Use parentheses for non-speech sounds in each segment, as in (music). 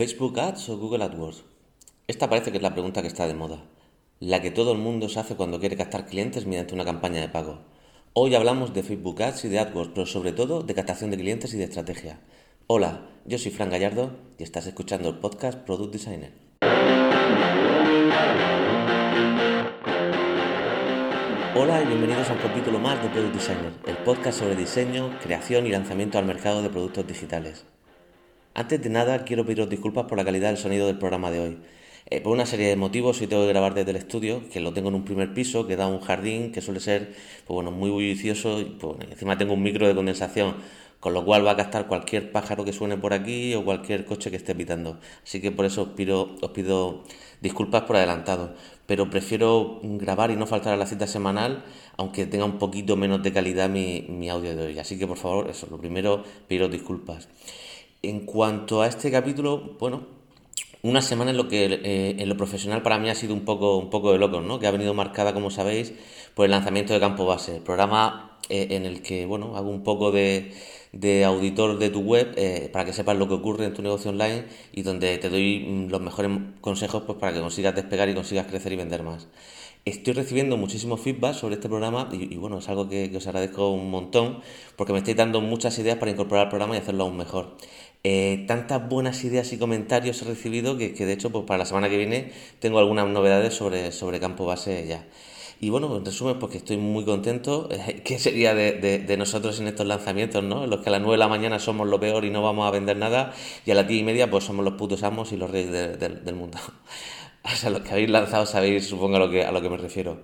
¿Facebook Ads o Google AdWords? Esta parece que es la pregunta que está de moda, la que todo el mundo se hace cuando quiere captar clientes mediante una campaña de pago. Hoy hablamos de Facebook Ads y de AdWords, pero sobre todo de captación de clientes y de estrategia. Hola, yo soy Fran Gallardo y estás escuchando el podcast Product Designer. Hola y bienvenidos a un capítulo más de Product Designer, el podcast sobre diseño, creación y lanzamiento al mercado de productos digitales. Antes de nada, quiero pediros disculpas por la calidad del sonido del programa de hoy. Eh, por una serie de motivos, hoy tengo que grabar desde el estudio, que lo tengo en un primer piso, que da un jardín, que suele ser pues bueno, muy bullicioso, y pues, encima tengo un micro de condensación, con lo cual va a captar cualquier pájaro que suene por aquí o cualquier coche que esté pitando. Así que por eso os pido, disculpas por adelantado, pero prefiero grabar y no faltar a la cita semanal, aunque tenga un poquito menos de calidad mi, mi audio de hoy. Así que por favor, eso, lo primero, pido disculpas. En cuanto a este capítulo, bueno, una semana en lo que eh, en lo profesional para mí ha sido un poco, un poco de loco, ¿no? Que ha venido marcada, como sabéis, por el lanzamiento de Campo Base, programa eh, en el que, bueno, hago un poco de, de auditor de tu web eh, para que sepas lo que ocurre en tu negocio online y donde te doy mm, los mejores consejos pues, para que consigas despegar y consigas crecer y vender más. Estoy recibiendo muchísimo feedback sobre este programa y, bueno, es algo que, que, os agradezco un montón porque me estáis dando muchas ideas para incorporar el programa y hacerlo aún mejor. Eh, tantas buenas ideas y comentarios he recibido que, de hecho pues para la semana que viene tengo algunas novedades sobre, sobre campo base ya. Y bueno, en resumen, porque estoy muy contento. (laughs) ¿Qué sería de, nosotros en estos lanzamientos, no? En los que a las 9 de la mañana somos lo peor y no vamos a vender nada, y a las 10 y media pues somos los putos amos y los reyes del mundo. (laughs) o sea, los que habéis lanzado sabéis, supongo, a lo que, a lo que me refiero.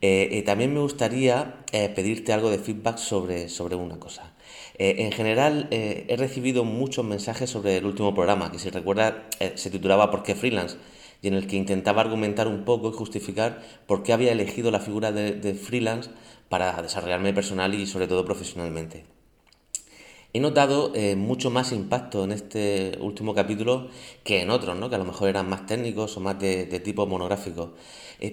Eh, eh, también me gustaría pedirte algo de feedback sobre, sobre una cosa. Eh, en general, eh, he recibido muchos mensajes sobre el último programa, que si recuerda eh, se titulaba ¿Por qué freelance? y en el que intentaba argumentar un poco y justificar por qué había elegido la figura de freelance para desarrollarme personal y sobre todo profesionalmente. He notado mucho más impacto en este último capítulo que en otros, ¿no? que a lo mejor eran más técnicos o más de, tipo monográfico.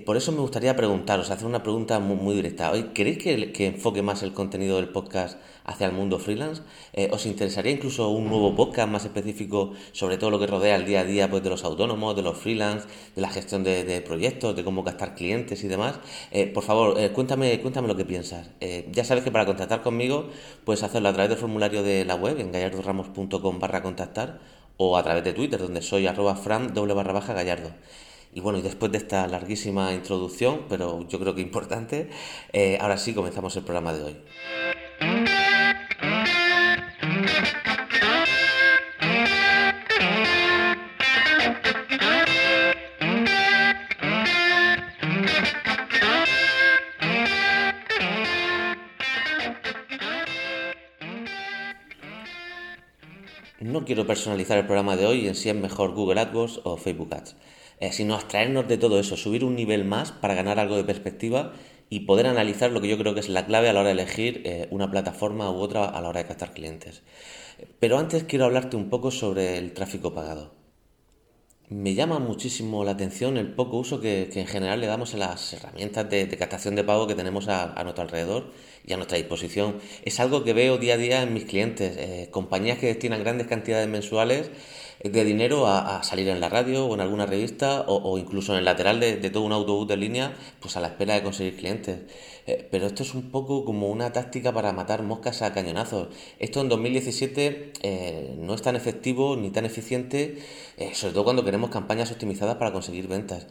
Por eso me gustaría preguntaros, hacer una pregunta muy, directa. ¿Queréis que, enfoque más el contenido del podcast hacia el mundo freelance? Eh, ¿Os interesaría incluso un nuevo podcast más específico sobre todo lo que rodea el día a día pues, de los autónomos, de los freelance, de la gestión de, proyectos, de cómo gastar clientes y demás? por favor, cuéntame, cuéntame lo que piensas. ya sabes que para contactar conmigo puedes hacerlo a través del formulario de la web en gallardoramos.com barra contactar o a través de Twitter donde soy arroba fran doble barra baja gallardo. Y bueno, y después de esta larguísima introducción, pero yo creo que importante, eh, ahora sí comenzamos el programa de hoy. Quiero personalizar el programa de hoy en si es mejor Google AdWords o Facebook Ads, eh, sino abstraernos de todo eso, subir un nivel más para ganar algo de perspectiva y poder analizar lo que yo creo que es la clave a la hora de elegir eh, una plataforma u otra a la hora de captar clientes. Pero antes quiero hablarte un poco sobre el tráfico pagado. Me llama muchísimo la atención el poco uso que, en general le damos a las herramientas de, captación de pago que tenemos a, nuestro alrededor y a nuestra disposición. Es algo que veo día a día en mis clientes, eh, compañías que destinan grandes cantidades mensuales de dinero a, salir en la radio o en alguna revista o, incluso en el lateral de, todo un autobús de línea, pues a la espera de conseguir clientes. Eh, pero esto es un poco como una táctica para matar moscas a cañonazos. Esto en 2017 eh, no es tan efectivo ni tan eficiente, eh, sobre todo cuando queremos campañas optimizadas para conseguir ventas.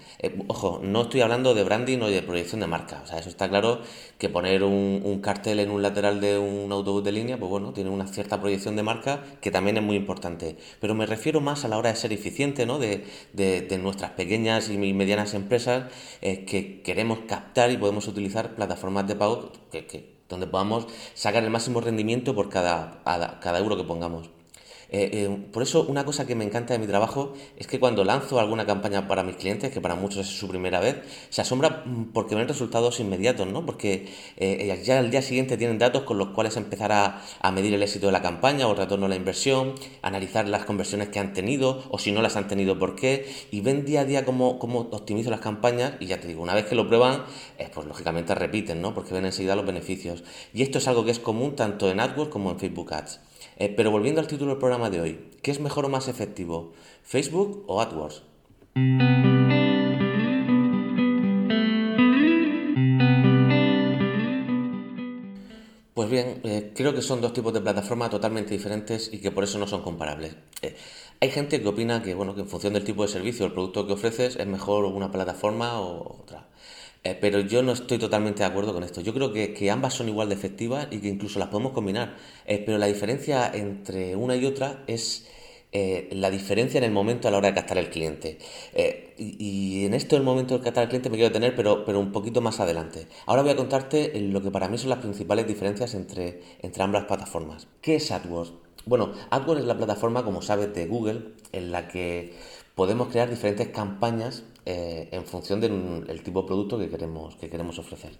ojo, no estoy hablando de branding o de proyección de marca. O sea, eso está claro que poner un, un cartel en un lateral de un autobús de línea, pues bueno, tiene una cierta proyección de marca que también es muy importante. Pero me refiero más a la hora de ser eficiente ¿no? de, de, nuestras pequeñas y medianas empresas que queremos captar y podemos utilizar plataformas de pago que, donde podamos sacar el máximo rendimiento por cada, cada euro que pongamos. Eh, eh, por eso una cosa que me encanta de mi trabajo es que cuando lanzo alguna campaña para mis clientes, que para muchos es su primera vez, se asombra mm, porque ven resultados inmediatos, ¿no? Porque eh, ya al día siguiente tienen datos con los cuales empezar a, medir el éxito de la campaña o el retorno a la inversión, analizar las conversiones que han tenido o si no las han tenido por qué, y ven día a día cómo, cómo optimizo las campañas y ya te digo, una vez que lo prueban, pues lógicamente repiten, ¿no? Porque ven enseguida los beneficios. Y esto es algo que es común tanto en AdWords como en Facebook Ads. Eh, pero volviendo al título del programa de hoy, ¿qué es mejor o más efectivo? ¿Facebook o AdWords? Pues bien, eh, creo que son dos tipos de plataformas totalmente diferentes y que por eso no son comparables. Eh, hay gente que opina que, bueno, que en función del tipo de servicio o el producto que ofreces es mejor una plataforma o otra. Eh, pero yo no estoy totalmente de acuerdo con esto. Yo creo que, ambas son igual de efectivas y que incluso las podemos combinar. pero la diferencia entre una y otra es eh, la diferencia en el momento a la hora de captar el cliente. Eh, y, en esto, el momento de captar el cliente, me quiero tener, pero, pero un poquito más adelante. Ahora voy a contarte lo que para mí son las principales diferencias entre, entre ambas plataformas. ¿Qué es AdWords? Bueno, AdWords es la plataforma, como sabes, de Google, en la que podemos crear diferentes campañas eh, en función del tipo de producto que queremos, que queremos ofrecer.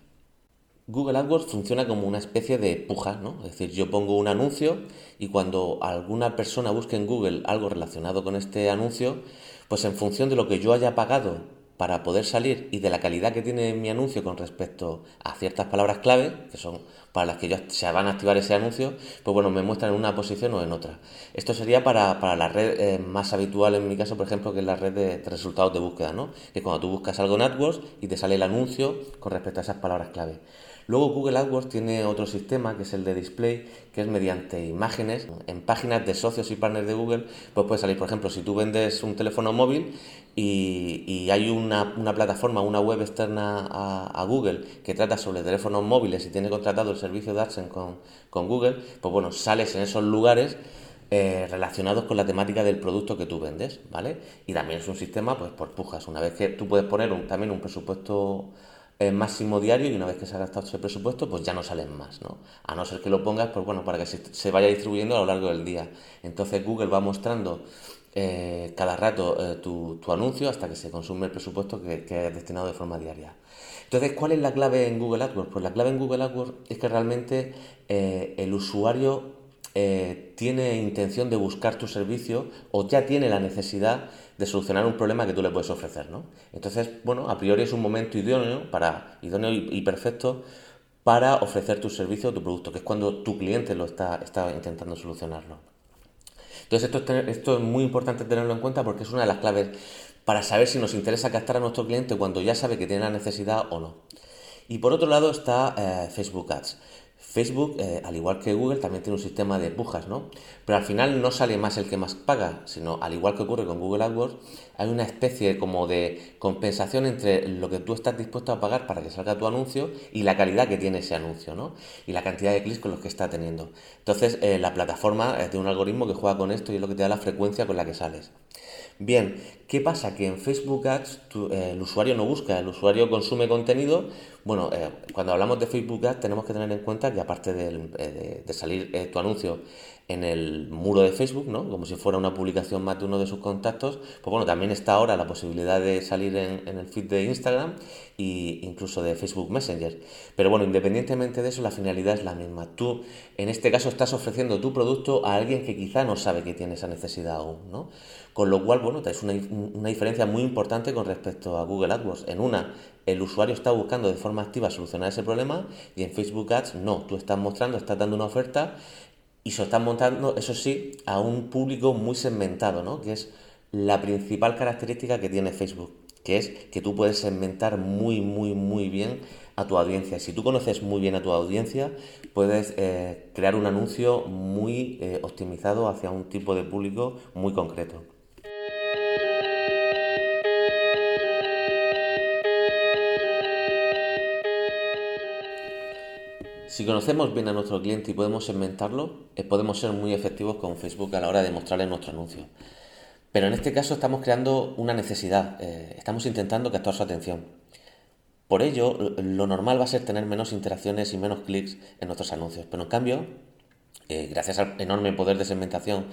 Google AdWords funciona como una especie de puja, ¿no? Es decir, yo pongo un anuncio y cuando alguna persona busque en Google algo relacionado con este anuncio, pues en función de lo que yo haya pagado para poder salir y de la calidad que tiene mi anuncio con respecto a ciertas palabras clave, que son para las que yo se van a activar ese anuncio, pues bueno, me muestran en una posición o en otra. Esto sería para, la red eh, más habitual en mi caso, por ejemplo, que es la red de, resultados de búsqueda, ¿no? Que cuando tú buscas algo en AdWords y te sale el anuncio con respecto a esas palabras clave. Luego Google AdWords tiene otro sistema que es el de display, que es mediante imágenes en páginas de socios y partners de Google, pues puede salir, por ejemplo, si tú vendes un teléfono móvil y, hay una, plataforma, una web externa a, Google que trata sobre teléfonos móviles y tiene contratado el servicio de AdSense con, Google, pues bueno, sales en esos lugares eh, relacionados con la temática del producto que tú vendes, ¿vale? Y también es un sistema, pues, por pujas. Una vez que tú puedes poner también un presupuesto máximo diario y una vez que se ha gastado ese presupuesto, pues ya no salen más, ¿no? A no ser que lo pongas, pues bueno, para que se, vaya distribuyendo a lo largo del día. Entonces Google va mostrando eh, cada rato eh, tu, anuncio hasta que se consume el presupuesto que, que es destinado de forma diaria. Entonces, ¿cuál es la clave en Google AdWords? Pues la clave en Google AdWords es que realmente eh, el usuario tiene intención de buscar tu servicio o ya tiene la necesidad de solucionar un problema que tú le puedes ofrecer, ¿no? Entonces, bueno, a priori es un momento idóneo, para, idóneo y, perfecto para ofrecer tu servicio o tu producto, que es cuando tu cliente lo está, está intentando solucionarlo. Entonces, esto es, esto es muy importante tenerlo en cuenta porque es una de las claves para saber si nos interesa captar a nuestro cliente cuando ya sabe que tiene la necesidad o no. Y por otro lado está eh, Facebook Ads. Facebook, eh, al igual que Google, también tiene un sistema de pujas, ¿no? Pero al final no sale más el que más paga, sino al igual que ocurre con Google AdWords, hay una especie como de compensación entre lo que tú estás dispuesto a pagar para que salga tu anuncio y la calidad que tiene ese anuncio, ¿no? Y la cantidad de clics con los que está teniendo. Entonces, eh, la plataforma tiene un algoritmo que juega con esto y es lo que te da la frecuencia con la que sales. Bien, ¿qué pasa? Que en Facebook Ads eh, el usuario no busca, el usuario consume contenido. Bueno, eh, cuando hablamos de Facebook Ads tenemos que tener en cuenta que aparte eh, de, salir tu anuncio en el muro de Facebook, ¿no? Como si fuera una publicación más de uno de sus contactos, pues bueno, también está ahora la posibilidad de salir en, en el feed de Instagram e incluso de Facebook Messenger. Pero bueno, independientemente de eso, la finalidad es la misma. Tú, en este caso, estás ofreciendo tu producto a alguien que quizá no sabe que tiene esa necesidad aún, ¿no? Con lo cual, bueno, es una, una diferencia muy importante con respecto a Google AdWords. En una, el usuario está buscando de forma activa solucionar ese problema y en Facebook Ads no, tú estás mostrando, estás dando una oferta y se están montando, eso sí, a un público muy segmentado, ¿no? Que es la principal característica que tiene Facebook, que es que tú puedes segmentar muy, muy, muy bien a tu audiencia. Si tú conoces muy bien a tu audiencia, puedes eh, crear un anuncio muy eh, optimizado hacia un tipo de público muy concreto. Si conocemos bien a nuestro cliente y podemos segmentarlo, eh, podemos ser muy efectivos con Facebook a la hora de mostrarle nuestro anuncio. Pero en este caso estamos creando una necesidad, eh, estamos intentando captar su atención. Por ello, lo normal va a ser tener menos interacciones y menos clics en nuestros anuncios. Pero en cambio, eh, gracias al enorme poder de segmentación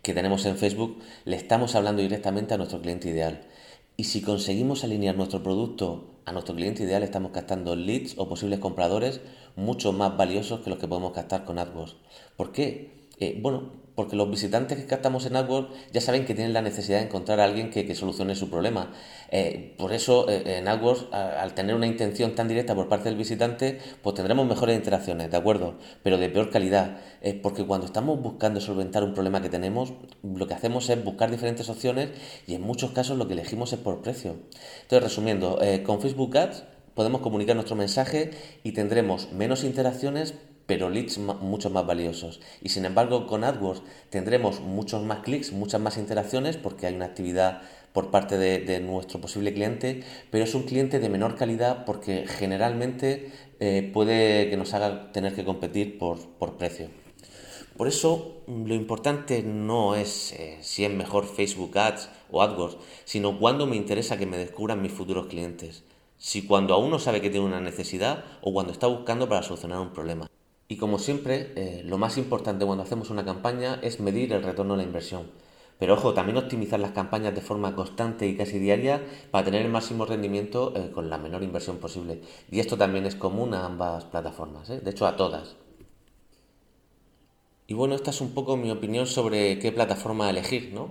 que tenemos en Facebook, le estamos hablando directamente a nuestro cliente ideal. Y si conseguimos alinear nuestro producto a nuestro cliente ideal, estamos captando leads o posibles compradores mucho más valiosos que los que podemos captar con AdWords. ¿Por qué? Eh, bueno, porque los visitantes que captamos en AdWords ya saben que tienen la necesidad de encontrar a alguien que, solucione su problema. Eh, por eso eh, en AdWords, al tener una intención tan directa por parte del visitante, pues tendremos mejores interacciones, ¿de acuerdo? Pero de peor calidad, porque cuando estamos buscando solventar un problema que tenemos, lo que hacemos es buscar diferentes opciones y en muchos casos lo que elegimos es por precio. Entonces, resumiendo, con Facebook Ads podemos comunicar nuestro mensaje y tendremos menos interacciones pero leads mucho más valiosos. Y sin embargo, con AdWords tendremos muchos más clics, muchas más interacciones, porque hay una actividad por parte de, nuestro posible cliente, pero es un cliente de menor calidad porque generalmente eh, puede que nos haga tener que competir por, precio. Por eso lo importante no es eh, si es mejor Facebook Ads o AdWords, sino cuándo me interesa que me descubran mis futuros clientes. Si cuando aún no sabe que tiene una necesidad o cuando está buscando para solucionar un problema. Y como siempre, eh, lo más importante cuando hacemos una campaña es medir el retorno a la inversión. Pero ojo, también optimizar las campañas de forma constante y casi diaria para tener el máximo rendimiento eh, con la menor inversión posible. Y esto también es común a ambas plataformas, ¿eh? de hecho a todas. Y bueno, esta es un poco mi opinión sobre qué plataforma elegir, ¿no?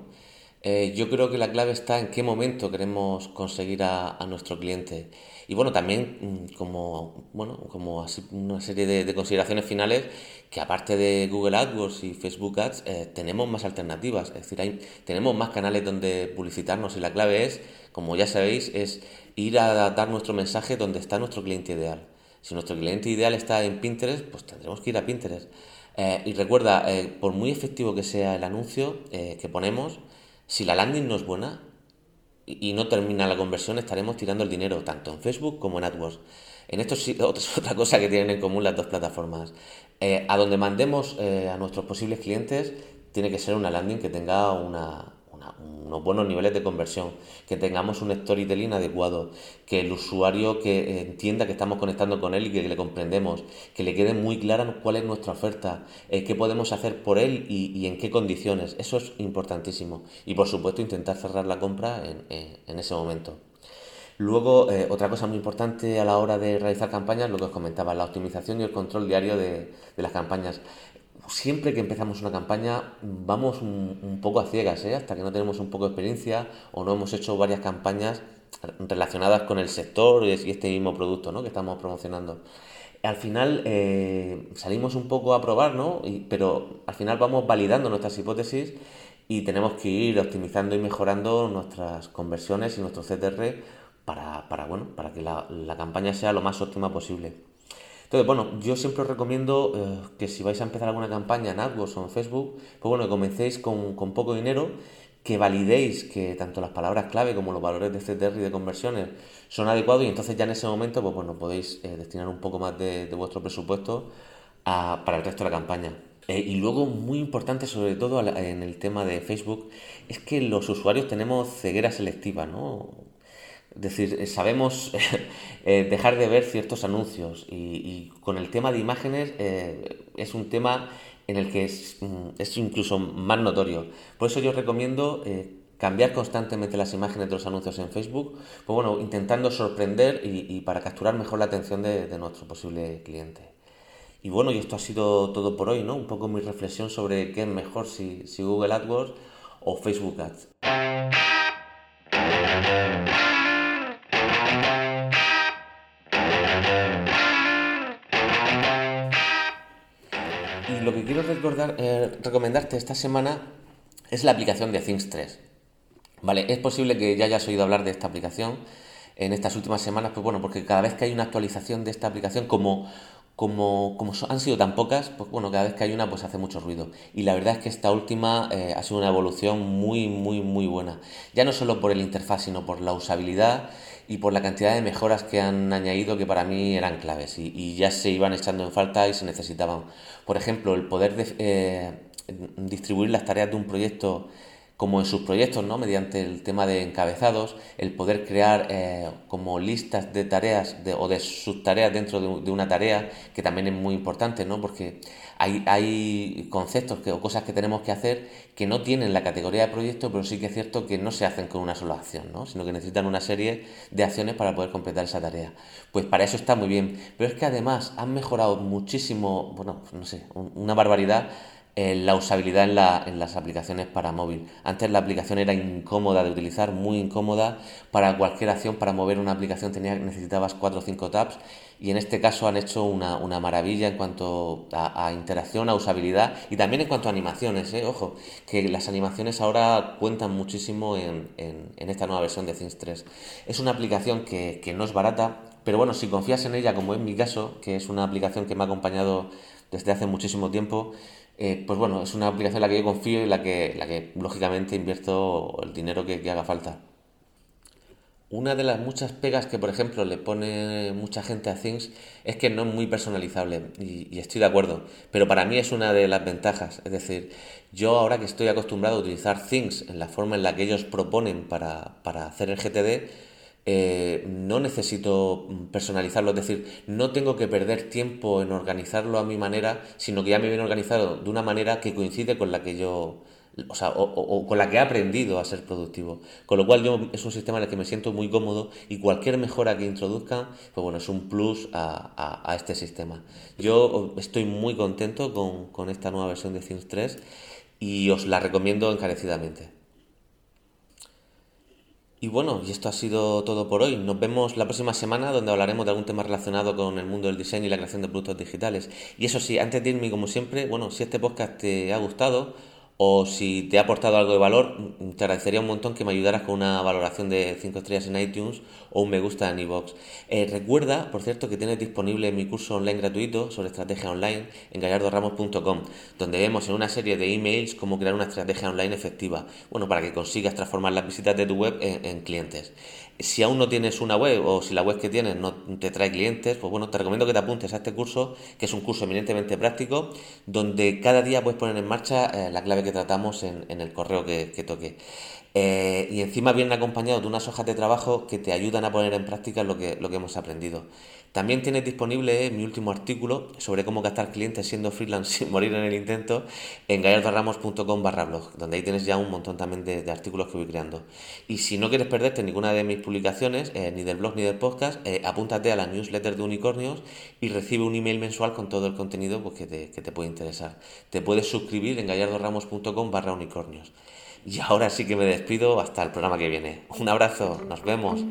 Eh, yo creo que la clave está en qué momento queremos conseguir a, nuestro cliente. Y bueno, también mm, como, bueno, como así una serie de, consideraciones finales, que aparte de Google AdWords y Facebook Ads, eh, tenemos más alternativas. Es decir, tenemos más canales donde publicitarnos y la clave es, como ya sabéis, es ir a dar nuestro mensaje donde está nuestro cliente ideal. Si nuestro cliente ideal está en Pinterest, pues tendremos que ir a Pinterest. Eh, y recuerda, por muy efectivo que sea el anuncio que ponemos, si la landing no es buena y no termina la conversión, estaremos tirando el dinero tanto en Facebook como en AdWords. En esto es (laughs) otra cosa que tienen en común las dos plataformas. Eh, a donde mandemos eh, a nuestros posibles clientes tiene que ser una landing que tenga una, unos buenos niveles de conversión, que tengamos un storytelling adecuado, que el usuario que entienda que estamos conectando con él y que le comprendemos, que le quede muy clara cuál es nuestra oferta, eh, qué podemos hacer por él y, en qué condiciones. Eso es importantísimo. Y por supuesto intentar cerrar la compra en, ese momento. Luego, eh, otra cosa muy importante a la hora de realizar campañas, lo que os comentaba, la optimización y el control diario de, de las campañas siempre que empezamos una campaña vamos un, poco a ciegas, ¿eh? hasta que no tenemos un poco de experiencia o no hemos hecho varias campañas relacionadas con el sector y este mismo producto ¿no? que estamos promocionando. Al final eh, salimos un poco a probar, ¿no? pero al final vamos validando nuestras hipótesis y tenemos que ir optimizando y mejorando nuestras conversiones y nuestro CTR para, bueno, para que la, la campaña sea lo más óptima posible. Entonces, bueno, yo siempre os recomiendo eh, que si vais a empezar alguna campaña en AdWords o en Facebook, pues bueno, que comencéis con, poco dinero, que validéis que tanto las palabras clave como los valores de CTR y de conversiones son adecuados y entonces ya en ese momento, pues bueno, podéis eh, destinar un poco más de, vuestro presupuesto para el resto de la campaña. Eh, y luego, muy importante, sobre todo en el tema de Facebook, es que los usuarios tenemos ceguera selectiva, ¿no? Es decir, eh, sabemos (laughs) eh, dejar de ver ciertos anuncios y, con el tema de imágenes eh, es un tema en el que es, mm, es, incluso más notorio. Por eso yo recomiendo cambiar constantemente las imágenes de los anuncios en Facebook, pues bueno, intentando sorprender y, para capturar mejor la atención de, nuestro posible cliente. Y bueno, y esto ha sido todo por hoy, ¿no? Un poco mi reflexión sobre qué es mejor si, si Google AdWords o Facebook Ads. Lo que quiero eh, recomendarte esta semana es la aplicación de Things 3. Vale, es posible que ya hayas oído hablar de esta aplicación en estas últimas semanas, pues bueno, porque cada vez que hay una actualización de esta aplicación, como, como, como han sido tan pocas, pues bueno, cada vez que hay una, pues hace mucho ruido. Y la verdad es que esta última eh, ha sido una evolución muy, muy, muy buena. Ya no solo por el interfaz, sino por la usabilidad y por la cantidad de mejoras que han añadido que para mí eran claves y, ya se iban echando en falta y se necesitaban. Por ejemplo, el poder eh, distribuir las tareas de un proyecto como en sus proyectos, ¿no? mediante el tema de encabezados, el poder crear eh, como listas de tareas o de subtareas dentro de, una tarea, que también es muy importante, ¿no? porque hay, hay conceptos que, o cosas que tenemos que hacer que no tienen la categoría de proyecto, pero sí que es cierto que no se hacen con una sola acción, ¿no? sino que necesitan una serie de acciones para poder completar esa tarea. Pues para eso está muy bien, pero es que además han mejorado muchísimo, bueno, no sé, una barbaridad eh, la usabilidad en, la, en, las aplicaciones para móvil. Antes la aplicación era incómoda de utilizar, muy incómoda. Para cualquier acción, para mover una aplicación tenía, necesitabas 4 o 5 tabs y en este caso han hecho una, maravilla en cuanto a, interacción, a usabilidad y también en cuanto a animaciones. ¿eh? Ojo, que las animaciones ahora cuentan muchísimo en esta nueva versión de Things 3. Es una aplicación que, que no es barata, pero bueno, si confías en ella, como es mi caso, que es una aplicación que me ha acompañado desde hace muchísimo tiempo, eh, pues bueno, es una aplicación en la que yo confío y en la que, la que lógicamente invierto el dinero que, haga falta. Una de las muchas pegas que, por ejemplo, le pone mucha gente a Things es que no es muy personalizable y, estoy de acuerdo, pero para mí es una de las ventajas. Es decir, yo ahora que estoy acostumbrado a utilizar Things en la forma en la que ellos proponen para, para hacer el GTD, eh, no necesito personalizarlo, es decir, no tengo que perder tiempo en organizarlo a mi manera, sino que ya me viene organizado de una manera que coincide con la que yo, o sea, o, con la que he aprendido a ser productivo. Con lo cual yo es un sistema en el que me siento muy cómodo y cualquier mejora que introduzcan, pues bueno, es un plus a, este sistema. Yo estoy muy contento con, con esta nueva versión de Things 3 y os la recomiendo encarecidamente. Y bueno, y esto ha sido todo por hoy. Nos vemos la próxima semana donde hablaremos de algún tema relacionado con el mundo del diseño y la creación de productos digitales. Y eso sí, antes de irme, como siempre, bueno, si este podcast te ha gustado, o si te ha aportado algo de valor, te agradecería un montón que me ayudaras con una valoración de 5 estrellas en iTunes o un me gusta en iVoox. Eh, recuerda, por cierto, que tienes disponible mi curso online gratuito sobre estrategia online en gallardoramos.com, donde vemos en una serie de emails cómo crear una estrategia online efectiva, bueno, para que consigas transformar las visitas de tu web en clientes si aún no tienes una web o si la web que tienes no te trae clientes, pues bueno, te recomiendo que te apuntes a este curso, que es un curso eminentemente práctico, donde cada día puedes poner en marcha eh, la clave que tratamos en, el correo que, que toque. Eh, y encima vienen acompañados de unas hojas de trabajo que te ayudan a poner en práctica lo que, lo que hemos aprendido. También tienes disponible mi último artículo sobre cómo gastar clientes siendo freelance (laughs) sin morir en el intento en gallardoramos.com barra blog, donde ahí tienes ya un montón también de, artículos que voy creando. Y si no quieres perderte ninguna de mis publicaciones, eh, ni del blog ni del podcast, eh, apúntate a la newsletter de Unicornios y recibe un email mensual con todo el contenido pues, que, te, que te puede interesar. Te puedes suscribir en gallardoramos.com barra unicornios. Y ahora sí que me despido hasta el programa que viene. Un abrazo, nos vemos.